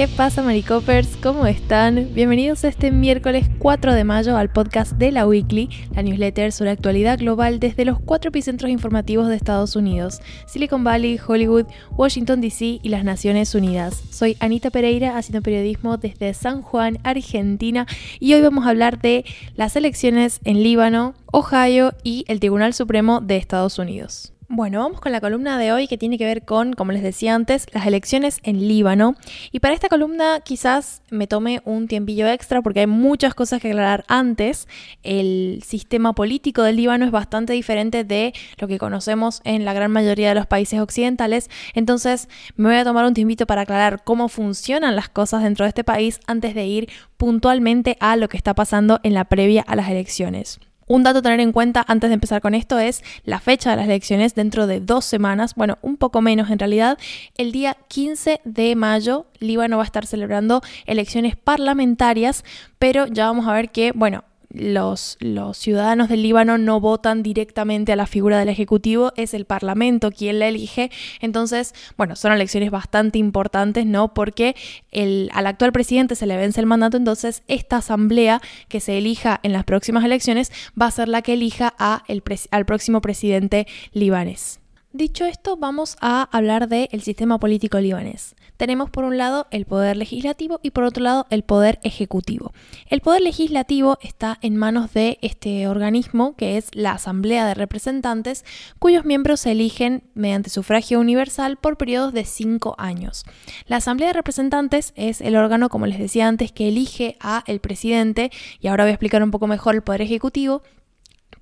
¿Qué pasa, Maricopers? ¿Cómo están? Bienvenidos este miércoles 4 de mayo al podcast de la Weekly, la newsletter sobre actualidad global desde los cuatro epicentros informativos de Estados Unidos: Silicon Valley, Hollywood, Washington DC y las Naciones Unidas. Soy Anita Pereira, haciendo periodismo desde San Juan, Argentina, y hoy vamos a hablar de las elecciones en Líbano, Ohio y el Tribunal Supremo de Estados Unidos. Bueno, vamos con la columna de hoy que tiene que ver con, como les decía antes, las elecciones en Líbano. Y para esta columna quizás me tome un tiempillo extra porque hay muchas cosas que aclarar antes. El sistema político del Líbano es bastante diferente de lo que conocemos en la gran mayoría de los países occidentales. Entonces me voy a tomar un tiempito para aclarar cómo funcionan las cosas dentro de este país antes de ir puntualmente a lo que está pasando en la previa a las elecciones. Un dato a tener en cuenta antes de empezar con esto es la fecha de las elecciones dentro de dos semanas, bueno, un poco menos en realidad. El día 15 de mayo, Líbano va a estar celebrando elecciones parlamentarias, pero ya vamos a ver que, bueno, los, los, ciudadanos del Líbano no votan directamente a la figura del Ejecutivo, es el Parlamento quien la elige. Entonces, bueno, son elecciones bastante importantes, ¿no? Porque el, al actual presidente se le vence el mandato, entonces esta asamblea que se elija en las próximas elecciones va a ser la que elija al próximo presidente libanés. Dicho esto, vamos a hablar del sistema político libanés. Tenemos por un lado el poder legislativo y por otro lado el poder ejecutivo. El poder legislativo está en manos de este organismo que es la Asamblea de Representantes, cuyos miembros se eligen mediante sufragio universal por periodos de cinco años. La Asamblea de Representantes es el órgano, como les decía antes, que elige a el presidente y ahora voy a explicar un poco mejor el poder ejecutivo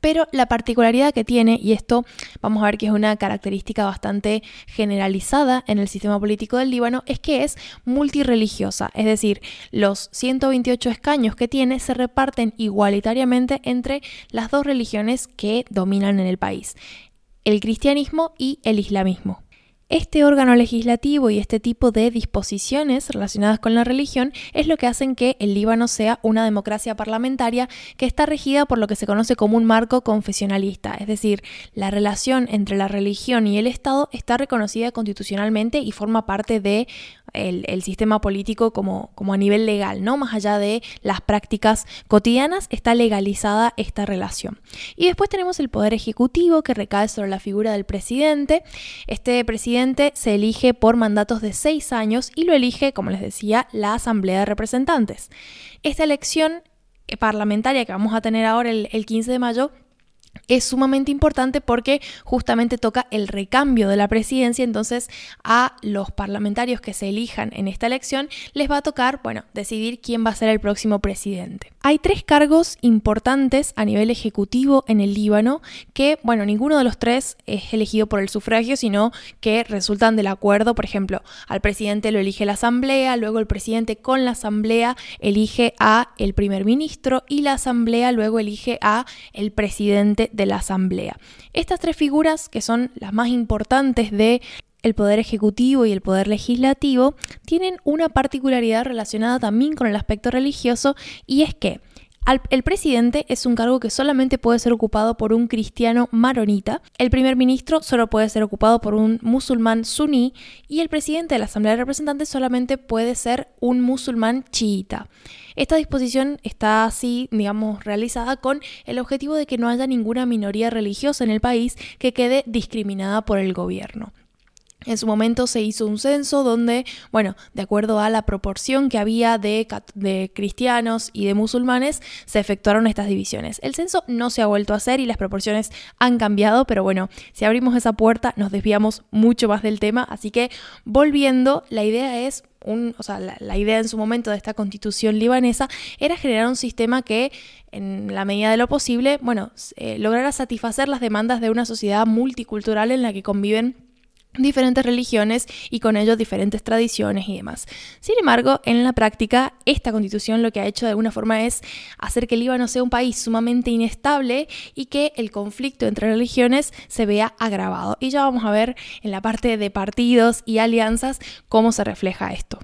pero la particularidad que tiene, y esto vamos a ver que es una característica bastante generalizada en el sistema político del Líbano, es que es multireligiosa, es decir, los 128 escaños que tiene se reparten igualitariamente entre las dos religiones que dominan en el país, el cristianismo y el islamismo. Este órgano legislativo y este tipo de disposiciones relacionadas con la religión es lo que hacen que el Líbano sea una democracia parlamentaria que está regida por lo que se conoce como un marco confesionalista, es decir, la relación entre la religión y el Estado está reconocida constitucionalmente y forma parte de el, sistema político como, a nivel legal, ¿no? Más allá de las prácticas cotidianas, está legalizada esta relación. Y después tenemos el poder ejecutivo que recae sobre la figura del presidente. Este presidente se elige por mandatos de seis años y lo elige, como les decía, la Asamblea de Representantes. Esta elección parlamentaria que vamos a tener ahora el, el 15 de mayo es sumamente importante porque justamente toca el recambio de la presidencia, entonces a los parlamentarios que se elijan en esta elección les va a tocar, bueno, decidir quién va a ser el próximo presidente. Hay tres cargos importantes a nivel ejecutivo en el Líbano que, bueno, ninguno de los tres es elegido por el sufragio, sino que resultan del acuerdo, por ejemplo, al presidente lo elige la asamblea, luego el presidente con la asamblea elige a el primer ministro y la asamblea luego elige a el presidente de la Asamblea. Estas tres figuras, que son las más importantes de el poder ejecutivo y el poder legislativo, tienen una particularidad relacionada también con el aspecto religioso y es que el presidente es un cargo que solamente puede ser ocupado por un cristiano maronita, el primer ministro solo puede ser ocupado por un musulmán suní y el presidente de la Asamblea de Representantes solamente puede ser un musulmán chiita. Esta disposición está así, digamos, realizada con el objetivo de que no haya ninguna minoría religiosa en el país que quede discriminada por el gobierno. En su momento se hizo un censo donde, bueno, de acuerdo a la proporción que había de, cristianos y de musulmanes, se efectuaron estas divisiones. El censo no se ha vuelto a hacer y las proporciones han cambiado, pero bueno, si abrimos esa puerta nos desviamos mucho más del tema, así que volviendo, la idea es un, o sea, la, idea en su momento de esta constitución libanesa era generar un sistema que, en la medida de lo posible, bueno, eh, lograra satisfacer las demandas de una sociedad multicultural en la que conviven diferentes religiones y con ello diferentes tradiciones y demás. Sin embargo, en la práctica, esta constitución lo que ha hecho de alguna forma es hacer que el Líbano sea un país sumamente inestable y que el conflicto entre religiones se vea agravado. Y ya vamos a ver en la parte de partidos y alianzas cómo se refleja esto.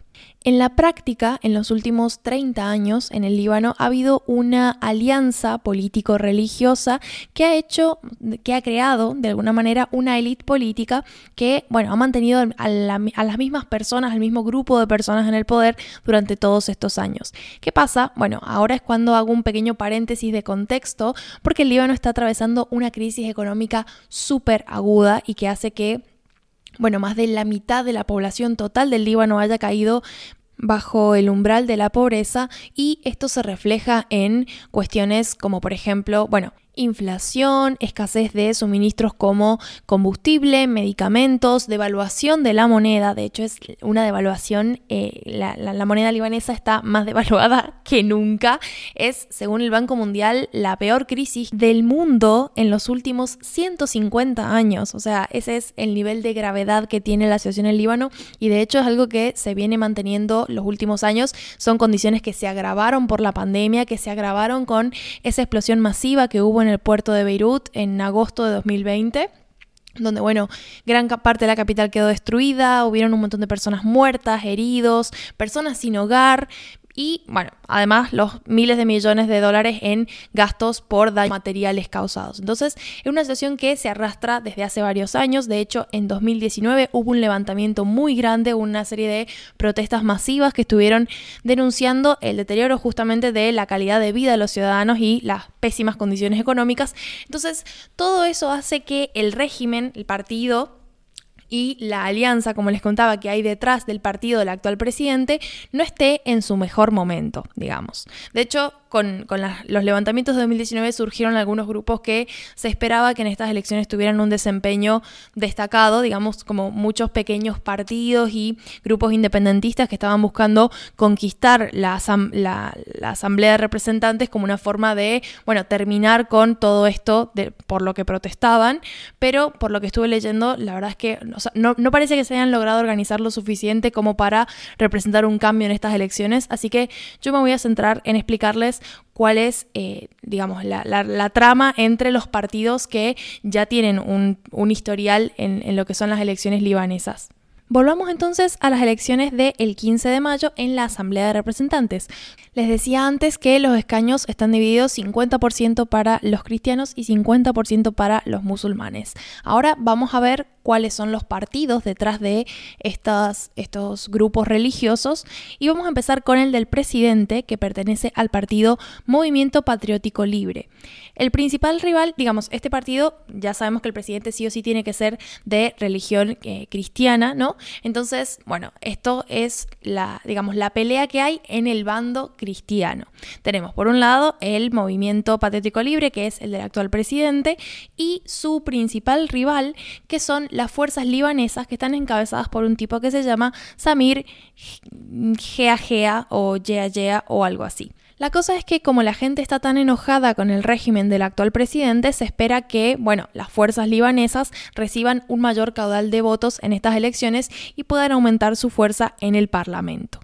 En la práctica, en los últimos 30 años en el Líbano ha habido una alianza político-religiosa que ha hecho, que ha creado de alguna manera una élite política que, bueno, ha mantenido a, a, las mismas personas, al mismo grupo de personas en el poder durante todos estos años. ¿Qué pasa? Bueno, ahora es cuando hago un pequeño paréntesis de contexto porque el Líbano está atravesando una crisis económica súper aguda y que hace que bueno, más de la mitad de la población total del Líbano haya caído bajo el umbral de la pobreza y esto se refleja en cuestiones como por ejemplo, bueno, inflación, escasez de suministros como combustible, medicamentos, devaluación de la moneda. De hecho, es una devaluación, eh, la, moneda libanesa está más devaluada que nunca. Es, según el Banco Mundial, la peor crisis del mundo en los últimos 150 años. O sea, ese es el nivel de gravedad que tiene la situación en Líbano y de hecho es algo que se viene manteniendo los últimos años. Son condiciones que se agravaron por la pandemia, que se agravaron con esa explosión masiva que hubo en el puerto de Beirut en agosto de 2020 donde, bueno, gran parte de la capital quedó destruida, hubieron un montón de personas muertas, heridos, personas sin hogar, y bueno, además los miles de millones de dólares en gastos por daños materiales causados. Entonces, es una situación que se arrastra desde hace varios años. De hecho, en 2019 hubo un levantamiento muy grande, una serie de protestas masivas que estuvieron denunciando el deterioro justamente de la calidad de vida de los ciudadanos y las pésimas condiciones económicas. Entonces, todo eso hace que el régimen, el partido, y la alianza, como les contaba, que hay detrás del partido del actual presidente, no esté en su mejor momento, digamos. De hecho, con, los levantamientos de 2019 surgieron algunos grupos que se esperaba que en estas elecciones tuvieran un desempeño destacado, digamos, como muchos pequeños partidos y grupos independentistas que estaban buscando conquistar la, Asamblea de Representantes como una forma de, bueno, terminar con todo esto de, por lo que protestaban, pero por lo que estuve leyendo, la verdad es que no, no parece que se hayan logrado organizar lo suficiente como para representar un cambio en estas elecciones, así que yo me voy a centrar en explicarles cuál es, eh, digamos, la, trama entre los partidos que ya tienen un, historial en, lo que son las elecciones libanesas. Volvamos entonces a las elecciones del 15 de mayo en la Asamblea de Representantes. Les decía antes que los escaños están divididos 50% para los cristianos y 50% para los musulmanes. Ahora vamos a ver cuáles son los partidos detrás de estas, estos grupos religiosos y vamos a empezar con el del presidente que pertenece al partido Movimiento Patriótico Libre. El principal rival, digamos, este partido, ya sabemos que el presidente sí o sí tiene que ser de religión eh, cristiana, ¿no? Entonces, bueno, esto es la, digamos, la pelea que hay en el bando cristiano. Tenemos por un lado el Movimiento Patriótico Libre, que es el del actual presidente, y su principal rival, que son las fuerzas libanesas que están encabezadas por un tipo que se llama Samir Geagea o Geagea o algo así. La cosa es que como la gente está tan enojada con el régimen del actual presidente, se espera que, bueno, las fuerzas libanesas reciban un mayor caudal de votos en estas elecciones y puedan aumentar su fuerza en el Parlamento.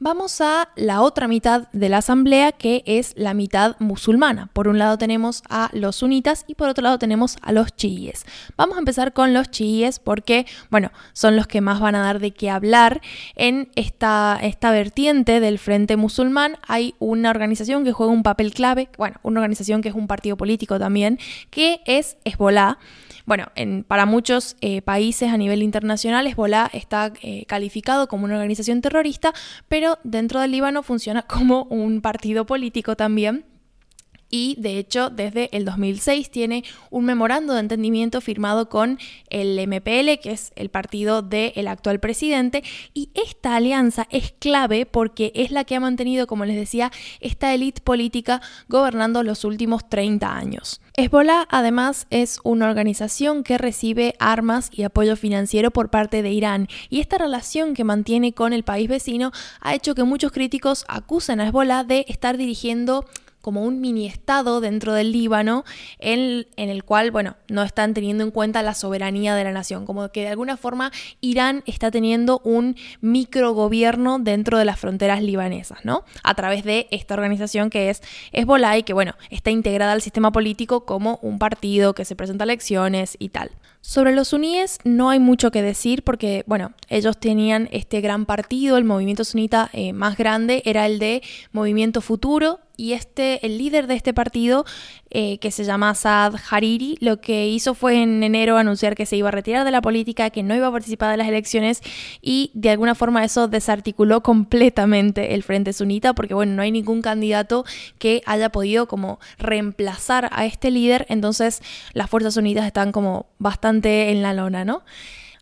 Vamos a la otra mitad de la asamblea que es la mitad musulmana. Por un lado tenemos a los sunitas y por otro lado tenemos a los chiíes. Vamos a empezar con los chiíes porque, bueno, son los que más van a dar de qué hablar. En esta, esta vertiente del Frente Musulmán hay una organización que juega un papel clave, bueno, una organización que es un partido político también, que es Hezbollah. Bueno, para muchos eh, países a nivel internacional, Hezbollah está eh, calificado como una organización terrorista, pero dentro del Líbano funciona como un partido político también y de hecho desde el 2006 tiene un memorando de entendimiento firmado con el MPL, que es el partido del actual presidente, y esta alianza es clave porque es la que ha mantenido, como les decía, esta élite política gobernando los últimos 30 años. Hezbollah además es una organización que recibe armas y apoyo financiero por parte de Irán. Y esta relación que mantiene con el país vecino ha hecho que muchos críticos acusen a Hezbollah de estar dirigiendo como un mini estado dentro del Líbano en, el cual, bueno, no están teniendo en cuenta la soberanía de la nación, como que de alguna forma Irán está teniendo un microgobierno dentro de las fronteras libanesas, ¿no? A través de esta organización que es Hezbollah y que, bueno, está integrada al sistema político como un partido que se presenta a elecciones y tal. Sobre los suníes no hay mucho que decir porque, bueno, ellos tenían este gran partido, el movimiento sunita eh, más grande era el de Movimiento Futuro, y este, el líder de este partido, eh, que se llama Saad Hariri, lo que hizo fue en enero anunciar que se iba a retirar de la política, que no iba a participar de las elecciones y de alguna forma eso desarticuló completamente el Frente Sunita porque bueno, no hay ningún candidato que haya podido como reemplazar a este líder, entonces las fuerzas sunitas están como bastante en la lona, ¿no?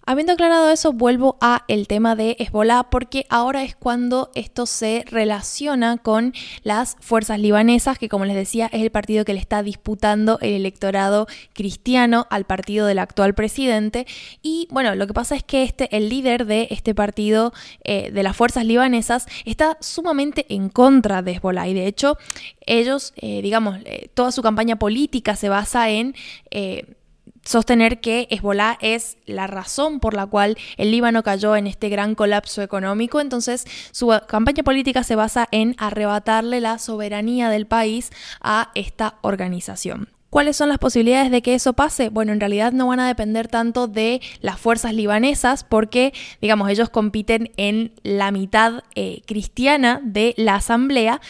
Habiendo aclarado eso, vuelvo a el tema de Hezbollah porque ahora es cuando esto se relaciona con las fuerzas libanesas, que como les decía es el partido que le está disputando el electorado cristiano al partido del actual presidente. Y bueno, lo que pasa es que este, el líder de este partido eh, de las fuerzas libanesas está sumamente en contra de Hezbollah y de hecho ellos, eh, digamos, eh, toda su campaña política se basa en sostener que Hezbollah es la razón por la cual el Líbano cayó en este gran colapso económico. Entonces, su campaña política se basa en arrebatarle la soberanía del país a esta organización. ¿Cuáles son las posibilidades de que eso pase? Bueno, en realidad no van a depender tanto de las fuerzas libanesas porque, digamos, ellos compiten en la mitad eh, cristiana de la asamblea,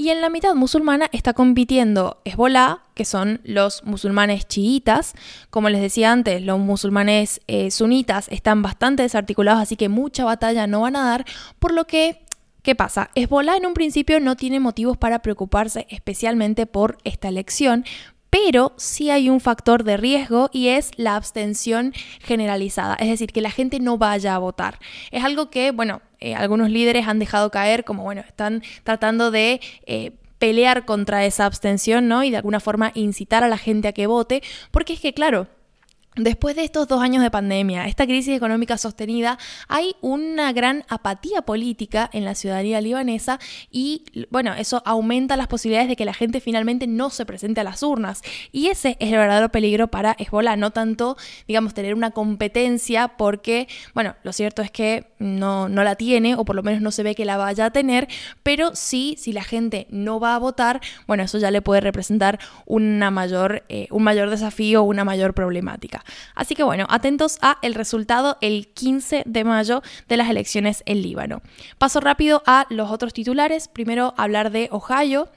y en la mitad musulmana está compitiendo Hezbollah, que son los musulmanes chiitas. Como les decía antes, los musulmanes eh, sunitas están bastante desarticulados, así que mucha batalla no van a dar, por lo que ¿Qué pasa? Hezbollah en un principio no tiene motivos para preocuparse especialmente por esta elección, pero sí hay un factor de riesgo y es la abstención generalizada, es decir, que la gente no vaya a votar. Es algo que, bueno, eh, algunos líderes han dejado caer como, bueno, están tratando de... Eh, pelear contra esa abstención, ¿no? Y de alguna forma incitar a la gente a que vote, porque es que, claro, Después de estos dos años de pandemia, esta crisis económica sostenida, hay una gran apatía política en la ciudadanía libanesa y, bueno, eso aumenta las posibilidades de que la gente finalmente no se presente a las urnas. Y ese es el verdadero peligro para Hezbollah, no tanto, digamos, tener una competencia porque, bueno, lo cierto es que no, no la tiene o por lo menos no se ve que la vaya a tener, pero sí, si la gente no va a votar, bueno, eso ya le puede representar una mayor, eh, un mayor desafío, una mayor problemática. Así que bueno, atentos a el resultado el 15 de mayo de las elecciones en Líbano. Paso rápido a los otros titulares. Primero hablar de Ohio,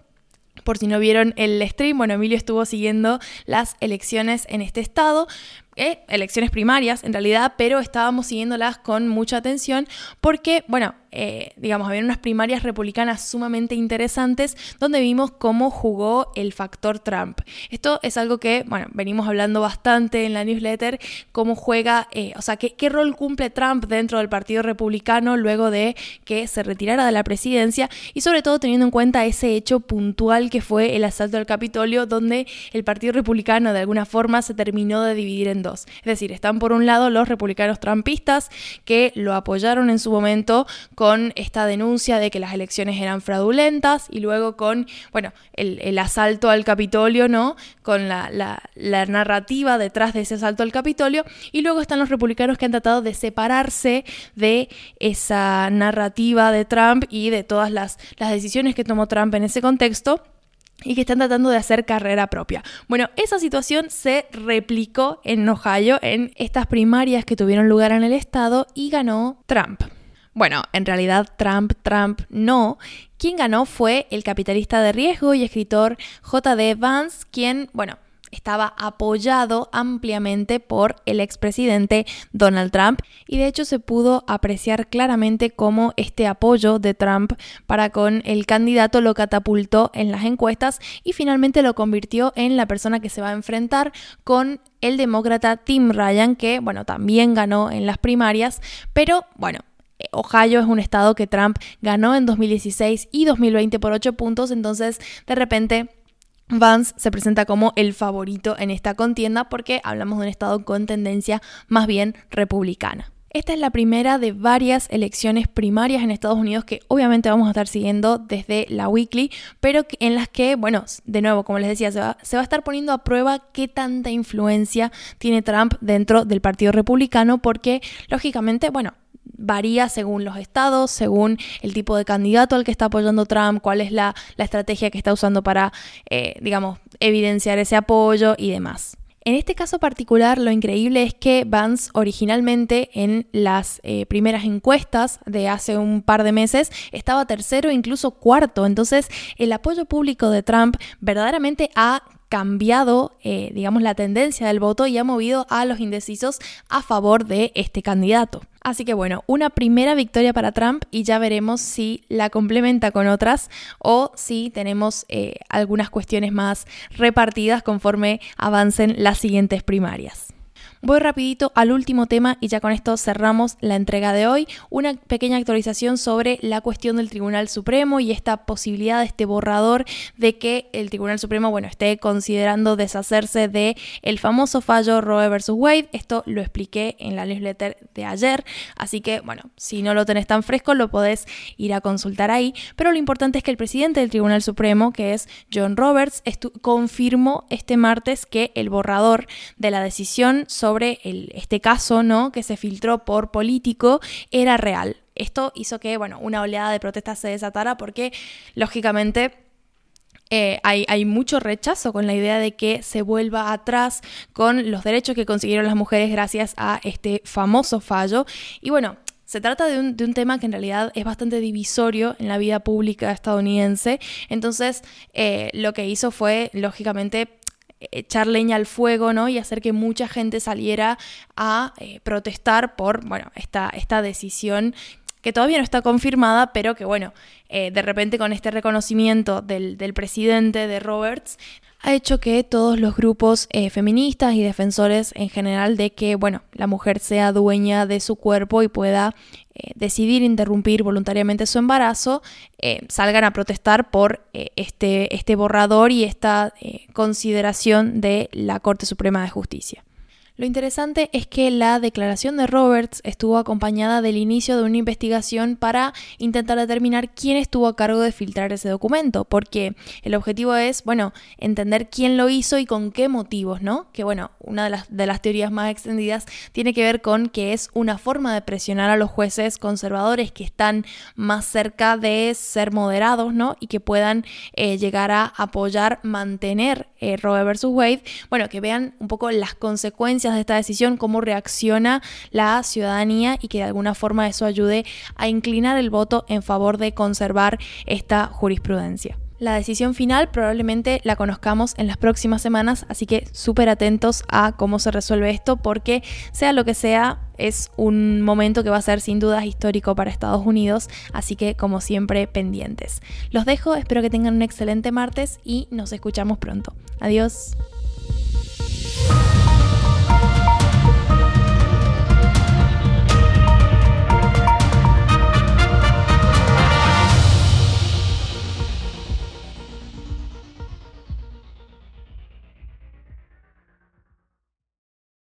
por si no vieron el stream, bueno, Emilio estuvo siguiendo las elecciones en este estado. Eh, elecciones primarias en realidad, pero estábamos siguiéndolas con mucha atención porque, bueno, eh, digamos, había unas primarias republicanas sumamente interesantes donde vimos cómo jugó el factor Trump. Esto es algo que, bueno, venimos hablando bastante en la newsletter, cómo juega, eh, o sea, qué, qué rol cumple Trump dentro del Partido Republicano luego de que se retirara de la presidencia y sobre todo teniendo en cuenta ese hecho puntual que fue el asalto al Capitolio donde el Partido Republicano de alguna forma se terminó de dividir en Es decir, están por un lado los republicanos trumpistas que lo apoyaron en su momento con esta denuncia de que las elecciones eran fraudulentas y luego con, bueno, el, asalto al Capitolio, ¿no? Con la, la narrativa detrás de ese asalto al Capitolio. Y luego están los republicanos que han tratado de separarse de esa narrativa de Trump y de todas las, las decisiones que tomó Trump en ese contexto y que están tratando de hacer carrera propia. Bueno, esa situación se replicó en Ohio en estas primarias que tuvieron lugar en el estado y ganó Trump. Bueno, en realidad Trump, Trump no. Quien ganó fue el capitalista de riesgo y escritor J.D. Vance, quien, bueno, estaba apoyado ampliamente por el expresidente Donald Trump y de hecho se pudo apreciar claramente cómo este apoyo de Trump para con el candidato lo catapultó en las encuestas y finalmente lo convirtió en la persona que se va a enfrentar con el demócrata Tim Ryan que bueno también ganó en las primarias pero bueno Ohio es un estado que Trump ganó en 2016 y 2020 por 8 puntos, entonces de repente Vance se presenta como el favorito en esta contienda porque hablamos de un estado con tendencia más bien republicana. Esta es la primera de varias elecciones primarias en Estados Unidos que obviamente vamos a estar siguiendo desde la weekly, pero en las que, bueno, de nuevo, como les decía, se va, a estar poniendo a prueba qué tanta influencia tiene Trump dentro del Partido Republicano, porque lógicamente, bueno, varía según los estados, según el tipo de candidato al que está apoyando Trump, cuál es la, estrategia que está usando para, eh, digamos, evidenciar ese apoyo y demás. En este caso particular, lo increíble es que Vance originalmente en las eh, primeras encuestas de hace un par de meses estaba tercero incluso cuarto. Entonces, el apoyo público de Trump verdaderamente ha cambiado, eh, digamos, la tendencia del voto y ha movido a los indecisos a favor de este candidato. Así que bueno, una primera victoria para Trump y ya veremos si la complementa con otras o si tenemos eh, algunas cuestiones más repartidas conforme avancen las siguientes primarias. Voy rapidito al último tema y ya con esto cerramos la entrega de hoy. Una pequeña actualización sobre la cuestión del Tribunal Supremo y esta posibilidad, de este borrador de que el Tribunal Supremo, bueno, esté considerando deshacerse de el famoso fallo Roe versus Wade. Esto lo expliqué en la newsletter de ayer, así que bueno, si no lo tenés tan fresco lo podés ir a consultar ahí, pero lo importante es que el presidente del Tribunal Supremo, que es John Roberts, confirmó este martes que el borrador de la decisión sobre sobre este caso, ¿no? Que se filtró por político, era real. Esto hizo que, bueno, una oleada de protestas se desatara porque, lógicamente, eh, hay, mucho rechazo con la idea de que se vuelva atrás con los derechos que consiguieron las mujeres gracias a este famoso fallo. Y bueno, se trata de un, tema que en realidad es bastante divisorio en la vida pública estadounidense. Entonces, eh, lo que hizo fue, lógicamente, echar leña al fuego, ¿no? Y hacer que mucha gente saliera a eh, protestar por, bueno, esta, esta decisión que todavía no está confirmada, pero que bueno, eh, de repente con este reconocimiento del, del, presidente de Roberts, ha hecho que todos los grupos eh, feministas y defensores en general de que, bueno, la mujer sea dueña de su cuerpo y pueda eh, decidir interrumpir voluntariamente su embarazo, eh, salgan a protestar por este, este borrador y esta consideración de la Corte Suprema de Justicia. Lo interesante es que la declaración de Roberts estuvo acompañada del inicio de una investigación para intentar determinar quién estuvo a cargo de filtrar ese documento, porque el objetivo es, bueno, entender quién lo hizo y con qué motivos, ¿no? Que bueno, una de las, de las teorías más extendidas tiene que ver con que es una forma de presionar a los jueces conservadores que están más cerca de ser moderados, ¿no? Y que puedan eh, llegar a apoyar, mantener eh, Roe versus Wade, bueno, que vean un poco las consecuencias de esta decisión, cómo reacciona la ciudadanía y que de alguna forma eso ayude a inclinar el voto en favor de conservar esta jurisprudencia. La decisión final probablemente la conozcamos en las próximas semanas, así que súper atentos a cómo se resuelve esto, porque sea lo que sea, es un momento que va a ser sin dudas histórico para Estados Unidos, así que como siempre pendientes. Los dejo, espero que tengan un excelente martes y nos escuchamos pronto. Adiós.